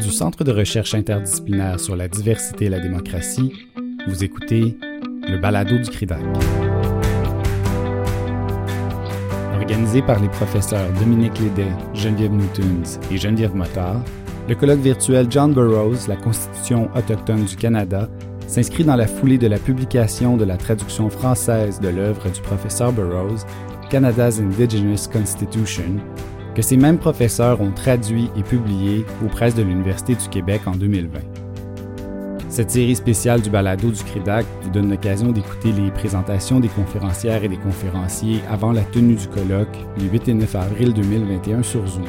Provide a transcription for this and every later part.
Du Centre de recherche interdisciplinaire sur la diversité et la démocratie, vous écoutez le balado du CRIDAC. Organisé par les professeurs Dominique Lédet, Geneviève Newtons et Geneviève Motard, le colloque virtuel John Burroughs, la Constitution autochtone du Canada, s'inscrit dans la foulée de la publication de la traduction française de l'œuvre du professeur Burroughs, Canada's Indigenous Constitution, que ces mêmes professeurs ont traduit et publié aux presses de l'Université du Québec en 2020. Cette série spéciale du balado du CRIDAC vous donne l'occasion d'écouter les présentations des conférencières et des conférenciers avant la tenue du colloque les 8 et 9 avril 2021 sur Zoom.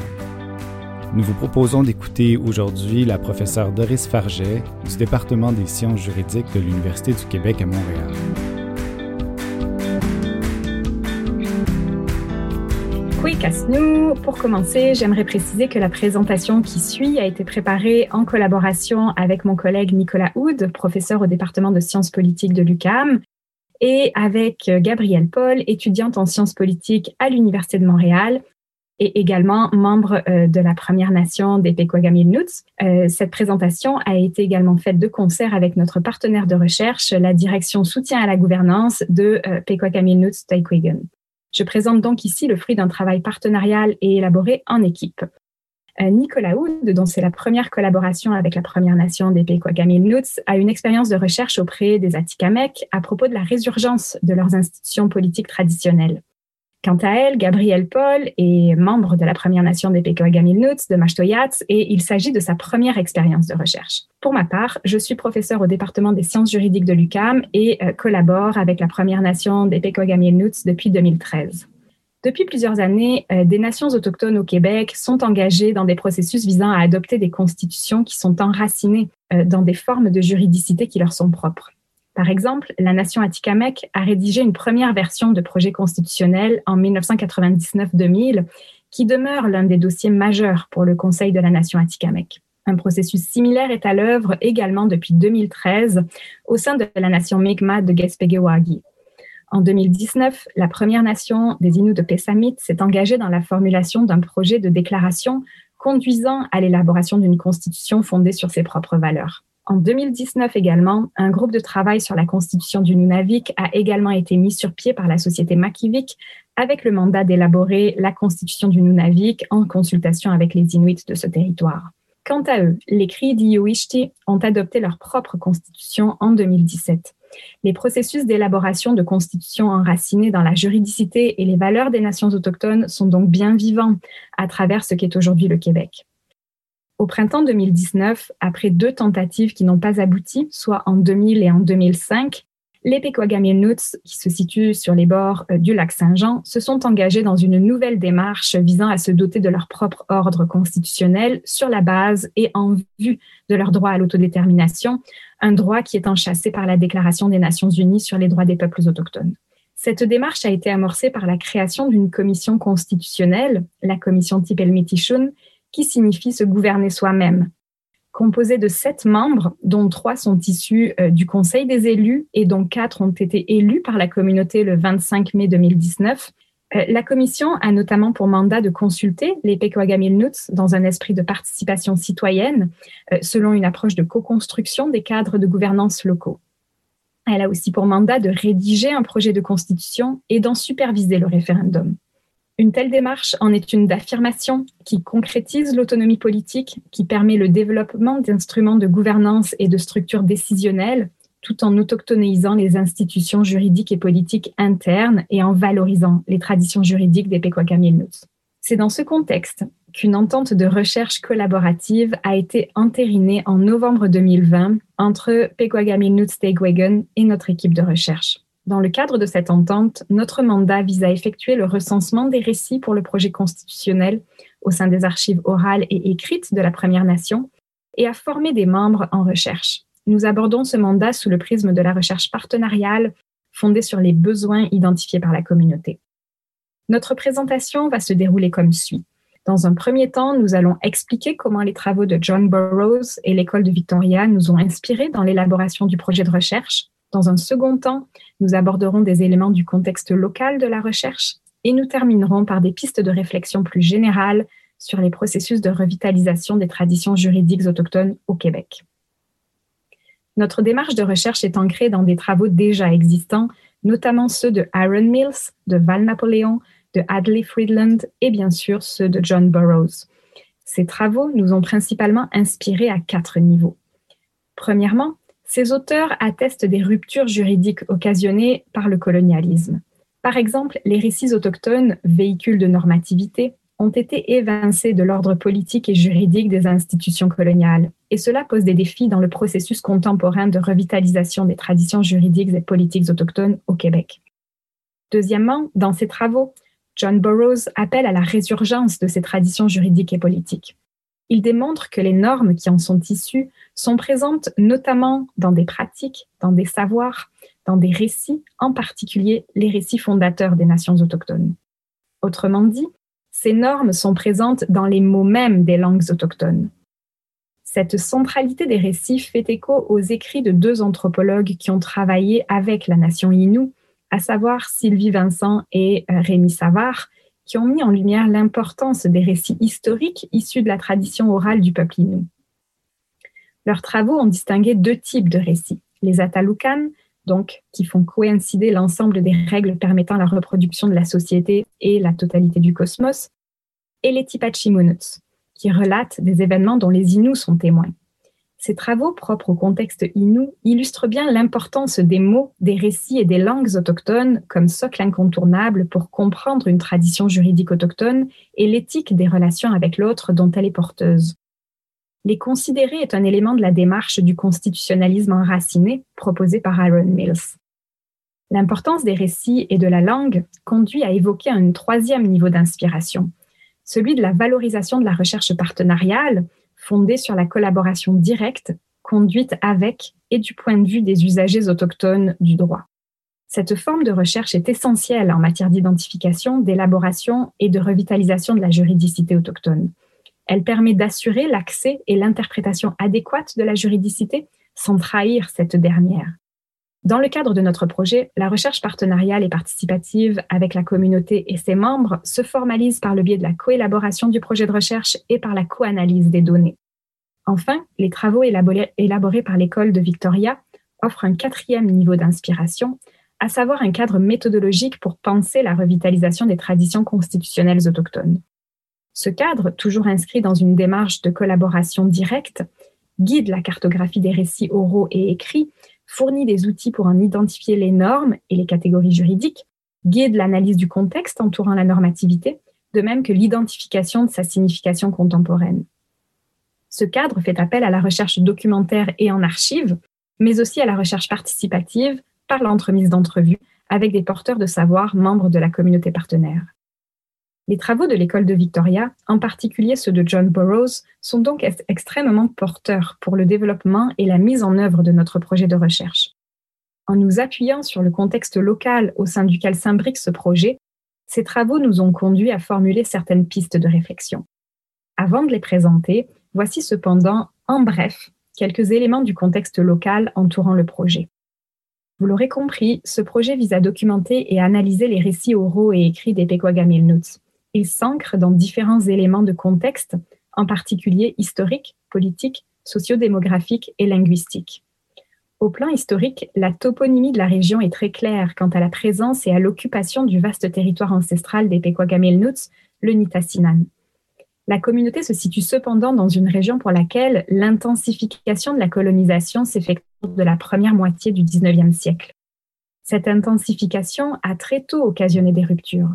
Nous vous proposons d'écouter aujourd'hui la professeure Doris Farget du département des sciences juridiques de l'Université du Québec à Montréal. Nous Pour commencer, j'aimerais préciser que la présentation qui suit a été préparée en collaboration avec mon collègue Nicolas Houd, professeur au département de sciences politiques de l'UCAM, et avec Gabrielle Paul, étudiante en sciences politiques à l'Université de Montréal et également membre euh, de la Première Nation des Pequagamilnuts. Euh, cette présentation a été également faite de concert avec notre partenaire de recherche, la direction soutien à la gouvernance de euh, Pequagamilnuts Taikwegan. Je présente donc ici le fruit d'un travail partenarial et élaboré en équipe. Euh, Nicolas Houd, dont c'est la première collaboration avec la Première Nation des Pequagamilnuts, a une expérience de recherche auprès des Atikamekw à propos de la résurgence de leurs institutions politiques traditionnelles. Quant à elle, Gabrielle Paul est membre de la Première Nation des Pequagamilnuts de Mashtoyats et il s'agit de sa première expérience de recherche. Pour ma part, je suis professeur au département des sciences juridiques de l'UCAM et euh, collabore avec la Première Nation des Pequagamilnuts depuis 2013. Depuis plusieurs années, euh, des nations autochtones au Québec sont engagées dans des processus visant à adopter des constitutions qui sont enracinées euh, dans des formes de juridicité qui leur sont propres. Par exemple, la nation Atikamekw a rédigé une première version de projet constitutionnel en 1999-2000 qui demeure l'un des dossiers majeurs pour le Conseil de la nation Atikamekw. Un processus similaire est à l'œuvre également depuis 2013 au sein de la nation Mi'kmaq de Gespegewagi. En 2019, la Première Nation des Inuits de Pessamit s'est engagée dans la formulation d'un projet de déclaration conduisant à l'élaboration d'une constitution fondée sur ses propres valeurs. En 2019 également, un groupe de travail sur la constitution du Nunavik a également été mis sur pied par la société Makivik avec le mandat d'élaborer la constitution du Nunavik en consultation avec les Inuits de ce territoire. Quant à eux, les Cris d'Ioishti ont adopté leur propre constitution en 2017. Les processus d'élaboration de constitutions enracinées dans la juridicité et les valeurs des nations autochtones sont donc bien vivants à travers ce qu'est aujourd'hui le Québec. Au printemps 2019, après deux tentatives qui n'ont pas abouti, soit en 2000 et en 2005, les Pequagamilnuts, qui se situent sur les bords euh, du lac Saint-Jean, se sont engagés dans une nouvelle démarche visant à se doter de leur propre ordre constitutionnel sur la base et en vue de leur droit à l'autodétermination, un droit qui est enchâssé par la Déclaration des Nations Unies sur les droits des peuples autochtones. Cette démarche a été amorcée par la création d'une commission constitutionnelle, la commission Tipelmitishun, signifie se gouverner soi-même. Composé de sept membres, dont trois sont issus euh, du Conseil des élus et dont quatre ont été élus par la communauté le 25 mai 2019, euh, la commission a notamment pour mandat de consulter les Pequagamilnuts dans un esprit de participation citoyenne, euh, selon une approche de co-construction des cadres de gouvernance locaux. Elle a aussi pour mandat de rédiger un projet de constitution et d'en superviser le référendum. Une telle démarche en est une d'affirmation qui concrétise l'autonomie politique, qui permet le développement d'instruments de gouvernance et de structures décisionnelles, tout en autochtonisant les institutions juridiques et politiques internes et en valorisant les traditions juridiques des Pequakamilnuts. C'est dans ce contexte qu'une entente de recherche collaborative a été entérinée en novembre 2020 entre Pequagamilnuts Tegwegen et notre équipe de recherche. Dans le cadre de cette entente, notre mandat vise à effectuer le recensement des récits pour le projet constitutionnel au sein des archives orales et écrites de la Première Nation et à former des membres en recherche. Nous abordons ce mandat sous le prisme de la recherche partenariale fondée sur les besoins identifiés par la communauté. Notre présentation va se dérouler comme suit. Dans un premier temps, nous allons expliquer comment les travaux de John Burroughs et l'école de Victoria nous ont inspirés dans l'élaboration du projet de recherche dans un second temps, nous aborderons des éléments du contexte local de la recherche et nous terminerons par des pistes de réflexion plus générales sur les processus de revitalisation des traditions juridiques autochtones au Québec. Notre démarche de recherche est ancrée dans des travaux déjà existants, notamment ceux de Aaron Mills, de Val Napoléon, de Adley Friedland et bien sûr ceux de John Burroughs. Ces travaux nous ont principalement inspirés à quatre niveaux. Premièrement, ces auteurs attestent des ruptures juridiques occasionnées par le colonialisme. Par exemple, les récits autochtones, véhicules de normativité, ont été évincés de l'ordre politique et juridique des institutions coloniales, et cela pose des défis dans le processus contemporain de revitalisation des traditions juridiques et politiques autochtones au Québec. Deuxièmement, dans ses travaux, John Burroughs appelle à la résurgence de ces traditions juridiques et politiques. Il démontre que les normes qui en sont issues sont présentes notamment dans des pratiques, dans des savoirs, dans des récits, en particulier les récits fondateurs des nations autochtones. Autrement dit, ces normes sont présentes dans les mots mêmes des langues autochtones. Cette centralité des récits fait écho aux écrits de deux anthropologues qui ont travaillé avec la nation Innu à savoir Sylvie Vincent et euh, Rémi Savard, qui ont mis en lumière l'importance des récits historiques issus de la tradition orale du peuple Innu. Leurs travaux ont distingué deux types de récits, les Atalukan, donc qui font coïncider l'ensemble des règles permettant la reproduction de la société et la totalité du cosmos, et les Tipachimunuts, qui relatent des événements dont les Inuits sont témoins. Ces travaux propres au contexte inou illustrent bien l'importance des mots, des récits et des langues autochtones comme socle incontournable pour comprendre une tradition juridique autochtone et l'éthique des relations avec l'autre dont elle est porteuse. Les considérer est un élément de la démarche du constitutionnalisme enraciné proposé par Aaron Mills. L'importance des récits et de la langue conduit à évoquer un troisième niveau d'inspiration, celui de la valorisation de la recherche partenariale fondée sur la collaboration directe, conduite avec et du point de vue des usagers autochtones du droit. Cette forme de recherche est essentielle en matière d'identification, d'élaboration et de revitalisation de la juridicité autochtone. Elle permet d'assurer l'accès et l'interprétation adéquate de la juridicité sans trahir cette dernière. Dans le cadre de notre projet, la recherche partenariale et participative avec la communauté et ses membres se formalise par le biais de la coélaboration du projet de recherche et par la co-analyse des données. Enfin, les travaux élaborés, par l'école de Victoria offrent un quatrième niveau d'inspiration, à savoir un cadre méthodologique pour penser la revitalisation des traditions constitutionnelles autochtones. Ce cadre, toujours inscrit dans une démarche de collaboration directe, guide la cartographie des récits oraux et écrits fournit des outils pour en identifier les normes et les catégories juridiques, guide l'analyse du contexte entourant la normativité, de même que l'identification de sa signification contemporaine. Ce cadre fait appel à la recherche documentaire et en archives, mais aussi à la recherche participative par l'entremise d'entrevues avec des porteurs de savoir membres de la communauté partenaire. Les travaux de l'école de Victoria, en particulier ceux de John Burroughs, sont donc extrêmement porteurs pour le développement et la mise en œuvre de notre projet de recherche. En nous appuyant sur le contexte local au sein duquel s'imbrique ce projet, ces travaux nous ont conduits à formuler certaines pistes de réflexion. Avant de les présenter, voici cependant, en bref, quelques éléments du contexte local entourant le projet. Vous l'aurez compris, ce projet vise à documenter et analyser les récits oraux et écrits des Pequagamilnuts il s'ancre dans différents éléments de contexte, en particulier historique, politique, sociodémographique et linguistique. Au plan historique, la toponymie de la région est très claire quant à la présence et à l'occupation du vaste territoire ancestral des Pequagamilnuts, le Nitassinan. La communauté se situe cependant dans une région pour laquelle l'intensification de la colonisation s'effectue de la première moitié du XIXe siècle. Cette intensification a très tôt occasionné des ruptures.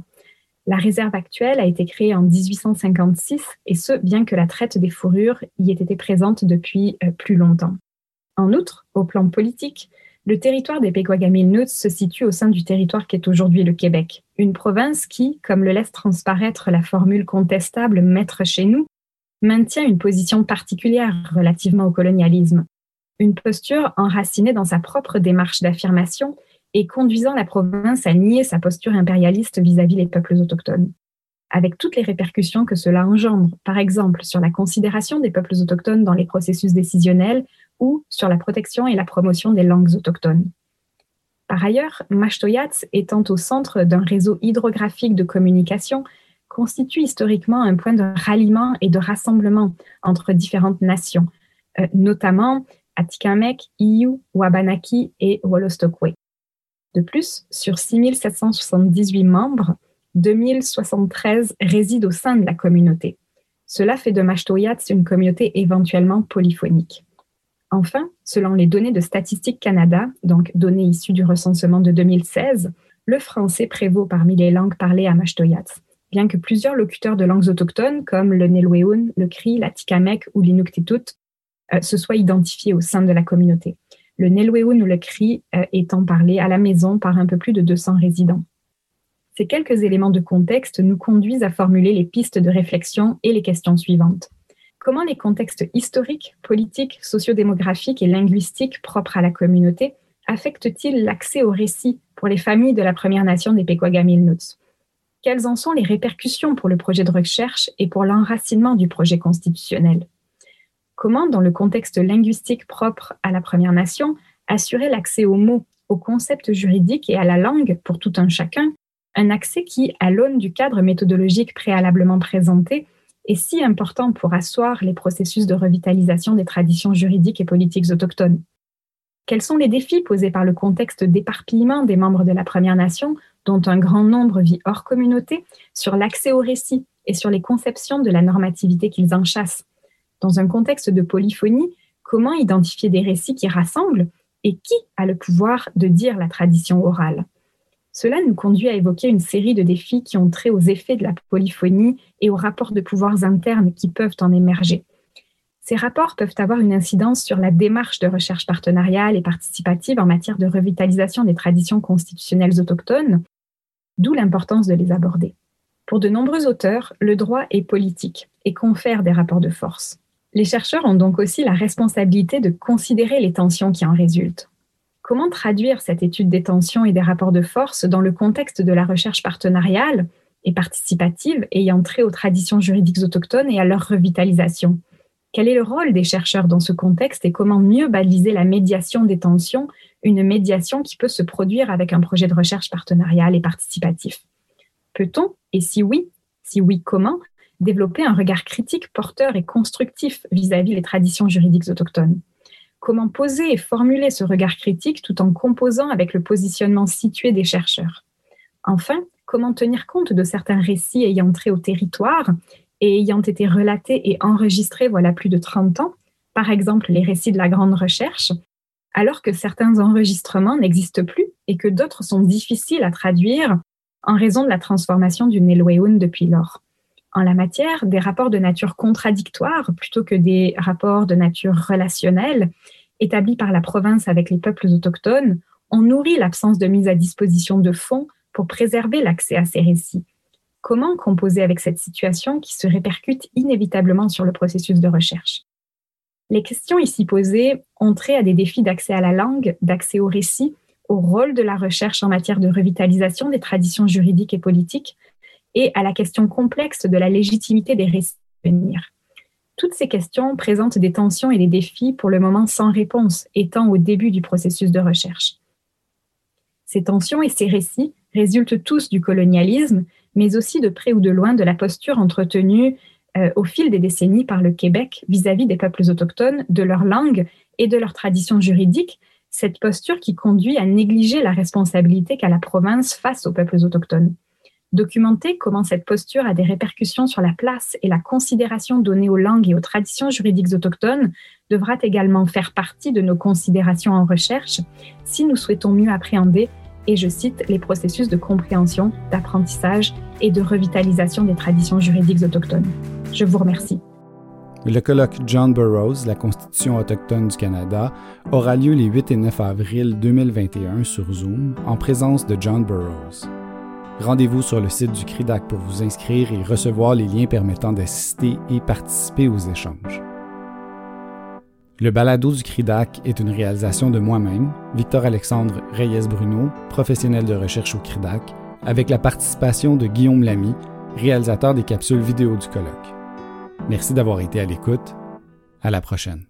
La réserve actuelle a été créée en 1856 et ce, bien que la traite des fourrures y ait été présente depuis euh, plus longtemps. En outre, au plan politique, le territoire des Pequagamilnuts se situe au sein du territoire qu'est aujourd'hui le Québec, une province qui, comme le laisse transparaître la formule contestable maître chez nous, maintient une position particulière relativement au colonialisme, une posture enracinée dans sa propre démarche d'affirmation et conduisant la province à nier sa posture impérialiste vis-à-vis des peuples autochtones, avec toutes les répercussions que cela engendre, par exemple sur la considération des peuples autochtones dans les processus décisionnels ou sur la protection et la promotion des langues autochtones. Par ailleurs, Mashtoyats étant au centre d'un réseau hydrographique de communication, constitue historiquement un point de ralliement et de rassemblement entre différentes nations, euh, notamment Atikamek, Iyu, Wabanaki et Wolostokwe. De plus, sur 6778 membres, 2073 résident au sein de la communauté. Cela fait de Mashtoyats une communauté éventuellement polyphonique. Enfin, selon les données de Statistique Canada, donc données issues du recensement de 2016, le français prévaut parmi les langues parlées à Mashtoyats, bien que plusieurs locuteurs de langues autochtones comme le Nelweun, le Cri, l'Atikamek ou l'Inuktitut euh, se soient identifiés au sein de la communauté. Le Nelweun ou le Cri euh, étant parlé à la maison par un peu plus de 200 résidents. Ces quelques éléments de contexte nous conduisent à formuler les pistes de réflexion et les questions suivantes. Comment les contextes historiques, politiques, sociodémographiques et linguistiques propres à la communauté affectent-ils l'accès au récit pour les familles de la Première Nation des Pequagamilnuts Quelles en sont les répercussions pour le projet de recherche et pour l'enracinement du projet constitutionnel? Comment, dans le contexte linguistique propre à la Première Nation, assurer l'accès aux mots, aux concepts juridiques et à la langue pour tout un chacun, un accès qui, à l'aune du cadre méthodologique préalablement présenté, est si important pour asseoir les processus de revitalisation des traditions juridiques et politiques autochtones? Quels sont les défis posés par le contexte d'éparpillement des membres de la Première Nation, dont un grand nombre vit hors communauté, sur l'accès au récit et sur les conceptions de la normativité qu'ils en chassent Dans un contexte de polyphonie, comment identifier des récits qui rassemblent et qui a le pouvoir de dire la tradition orale? Cela nous conduit à évoquer une série de défis qui ont trait aux effets de la polyphonie et aux rapports de pouvoirs internes qui peuvent en émerger. Ces rapports peuvent avoir une incidence sur la démarche de recherche partenariale et participative en matière de revitalisation des traditions constitutionnelles autochtones, d'où l'importance de les aborder. Pour de nombreux auteurs, le droit est politique et confère des rapports de force. Les chercheurs ont donc aussi la responsabilité de considérer les tensions qui en résultent. Comment traduire cette étude des tensions et des rapports de force dans le contexte de la recherche partenariale et participative ayant trait aux traditions juridiques autochtones et à leur revitalisation? Quel est le rôle des chercheurs dans ce contexte et comment mieux baliser la médiation des tensions, une médiation qui peut se produire avec un projet de recherche partenariale et participatif? Peut-on, et si oui, si oui, comment, développer un regard critique, porteur et constructif vis-à-vis des traditions juridiques autochtones comment poser et formuler ce regard critique tout en composant avec le positionnement situé des chercheurs? Enfin, comment tenir compte de certains récits ayant trait au territoire et ayant été relatés et enregistrés voilà plus de 30 ans, par exemple les récits de la grande recherche, alors que certains enregistrements n'existent plus et que d'autres sont difficiles à traduire en raison de la transformation du Nelweun depuis lors? En la matière, des rapports de nature contradictoire plutôt que des rapports de nature relationnelle établis par la province avec les peuples autochtones ont nourri l'absence de mise à disposition de fonds pour préserver l'accès à ces récits. Comment composer avec cette situation qui se répercute inévitablement sur le processus de recherche? Les questions ici posées ont trait à des défis d'accès à la langue, d'accès au récit, au rôle de la recherche en matière de revitalisation des traditions juridiques et politiques, et à la question complexe de la légitimité des récits à venir. Toutes ces questions présentent des tensions et des défis pour le moment sans réponse, étant au début du processus de recherche. Ces tensions et ces récits résultent tous du colonialisme, mais aussi de près ou de loin de la posture entretenue euh, au fil des décennies par le Québec vis-à-vis -vis des peuples autochtones, de leur langue et de leur tradition juridique, cette posture qui conduit à négliger la responsabilité qu'a la province face aux peuples autochtones. Documenter comment cette posture a des répercussions sur la place et la considération donnée aux langues et aux traditions juridiques autochtones devra également faire partie de nos considérations en recherche si nous souhaitons mieux appréhender, et je cite, les processus de compréhension, d'apprentissage et de revitalisation des traditions juridiques autochtones. Je vous remercie. Le colloque John Burroughs, la Constitution autochtone du Canada, aura lieu les 8 et 9 avril 2021 sur Zoom en présence de John Burroughs. Rendez-vous sur le site du CRIDAC pour vous inscrire et recevoir les liens permettant d'assister et participer aux échanges. Le balado du CRIDAC est une réalisation de moi-même, Victor-Alexandre Reyes-Bruno, professionnel de recherche au CRIDAC, avec la participation de Guillaume Lamy, réalisateur des capsules vidéo du colloque. Merci d'avoir été à l'écoute. À la prochaine.